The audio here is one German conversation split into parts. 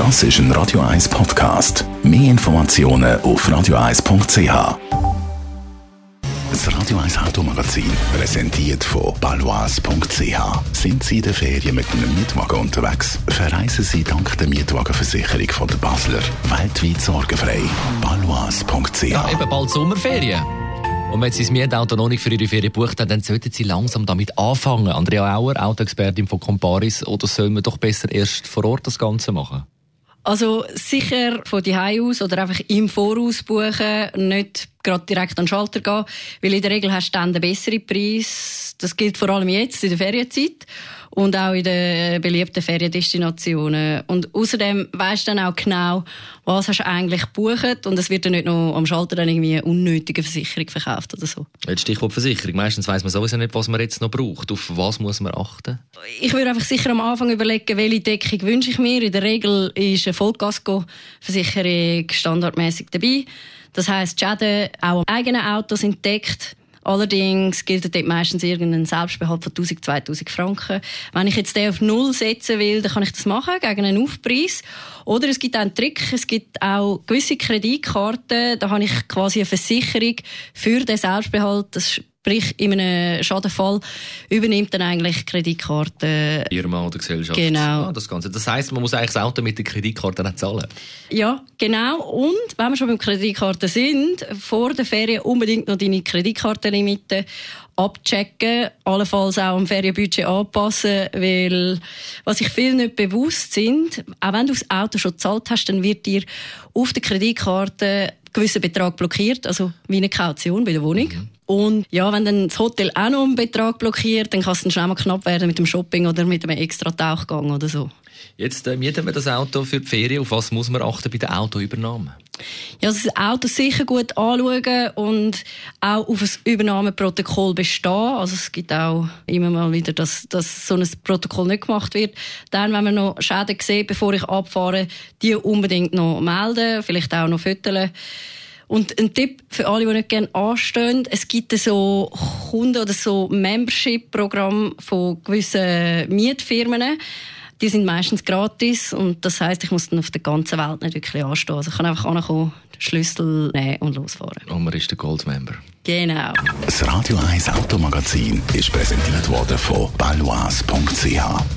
Das ist ein Radio 1 Podcast. Mehr Informationen auf radio1.ch. Das Radio 1 Automagazin, präsentiert von balois.ch. Sind Sie in der Ferien mit einem Mietwagen unterwegs? Verreisen Sie dank der Mietwagenversicherung von der Basler weltweit sorgenfrei. balois.ch. Ja, eben bald Sommerferien. Und wenn Sie das Mietauto noch nicht für Ihre Ferien gebucht haben, dann sollten Sie langsam damit anfangen. Andrea Auer, Autoexpertin von Comparis, oder sollen wir doch besser erst vor Ort das Ganze machen? Also sicher von die aus oder einfach im Voraus buchen, nicht gerade direkt an den Schalter gehen, weil in der Regel hast du dann den besseren Preis. Das gilt vor allem jetzt in der Ferienzeit und auch in den beliebten Feriendestinationen. Und außerdem weisst du dann auch genau, was hast du eigentlich gebucht und es wird dann nicht noch am Schalter dann irgendwie eine unnötige Versicherung verkauft oder so. Jetzt Stichwort Versicherung. Meistens weiss man sowieso nicht, was man jetzt noch braucht. Auf was muss man achten? Ich würde einfach sicher am Anfang überlegen, welche Deckung wünsche ich mir. In der Regel ist eine Vollkasko-Versicherung standardmäßig dabei. Das heisst, die Schäden auch am eigenen Auto sind deckt. Allerdings gilt dort meistens irgendein Selbstbehalt von 1000, 2000 Franken. Wenn ich jetzt den auf Null setzen will, dann kann ich das machen, gegen einen Aufpreis. Oder es gibt auch einen Trick, es gibt auch gewisse Kreditkarten, da habe ich quasi eine Versicherung für den Selbstbehalt. Das Sprich, in einem Schadenfall übernimmt dann eigentlich Kreditkarte. Firma oder Gesellschaft. Genau. Ah, das Ganze. Das heisst, man muss eigentlich das Auto mit der Kreditkarte nicht zahlen. Ja, genau. Und wenn wir schon beim Kreditkarte sind, vor der Ferien unbedingt noch deine Kreditkartenlimite abchecken, allenfalls auch am Ferienbudget anpassen, weil was sich viele nicht bewusst sind, auch wenn du das Auto schon gezahlt hast, dann wird dir auf der Kreditkarte gewisser Betrag blockiert, also wie eine Kaution bei der Wohnung. Mhm. Und ja, wenn dann das Hotel auch noch einen Betrag blockiert, dann kann es dann schnell mal knapp werden mit dem Shopping oder mit einem extra Tauchgang oder so. Jetzt äh, mieten wir das Auto für die Ferien. Auf was muss man achten bei der Autoübernahme? Ja, das Auto sicher gut anschauen und auch auf ein Übernahmeprotokoll bestehen. Also es gibt auch immer mal wieder, dass, dass so ein Protokoll nicht gemacht wird. Dann, wenn man noch Schäden sieht, bevor ich abfahre, die unbedingt noch melden, vielleicht auch noch fütteln. Und ein Tipp für alle, die nicht gerne anstehen, es gibt so Kunden- oder so Membership-Programme von gewissen Mietfirmen. Die sind meistens gratis und das heißt, ich muss dann auf der ganzen Welt nicht wirklich anstehen. Also ich kann einfach ankommen, Schlüssel nehmen und losfahren. Und man ist der Goldmember. Genau. Das Radio 1 Automagazin ist präsentiert worden von balois.ch.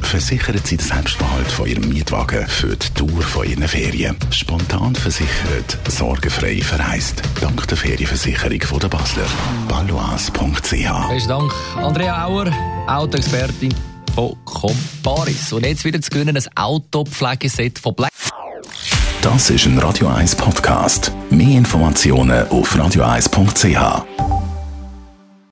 Versichern Sie den Selbstbehalt von Ihrem Mietwagen für die Tour von Ihren Ferien. Spontan versichert, sorgenfrei verreist. Dank der Ferienversicherung von der Basler. balois.ch. Besten Dank, Andrea Auer, Autoexpertin von Comparis. Und jetzt wieder zu gewinnen ein Autopflegeset von Black. Das ist ein Radio 1 Podcast. Mehr Informationen auf radio1.ch.